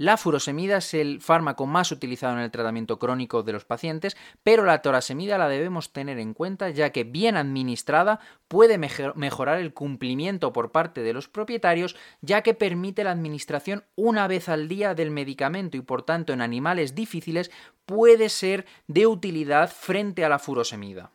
La furosemida es el fármaco más utilizado en el tratamiento crónico de los pacientes, pero la torasemida la debemos tener en cuenta ya que bien administrada puede mejorar el cumplimiento por parte de los propietarios ya que permite la administración una vez al día del medicamento y por tanto en animales difíciles puede ser de utilidad frente a la furosemida.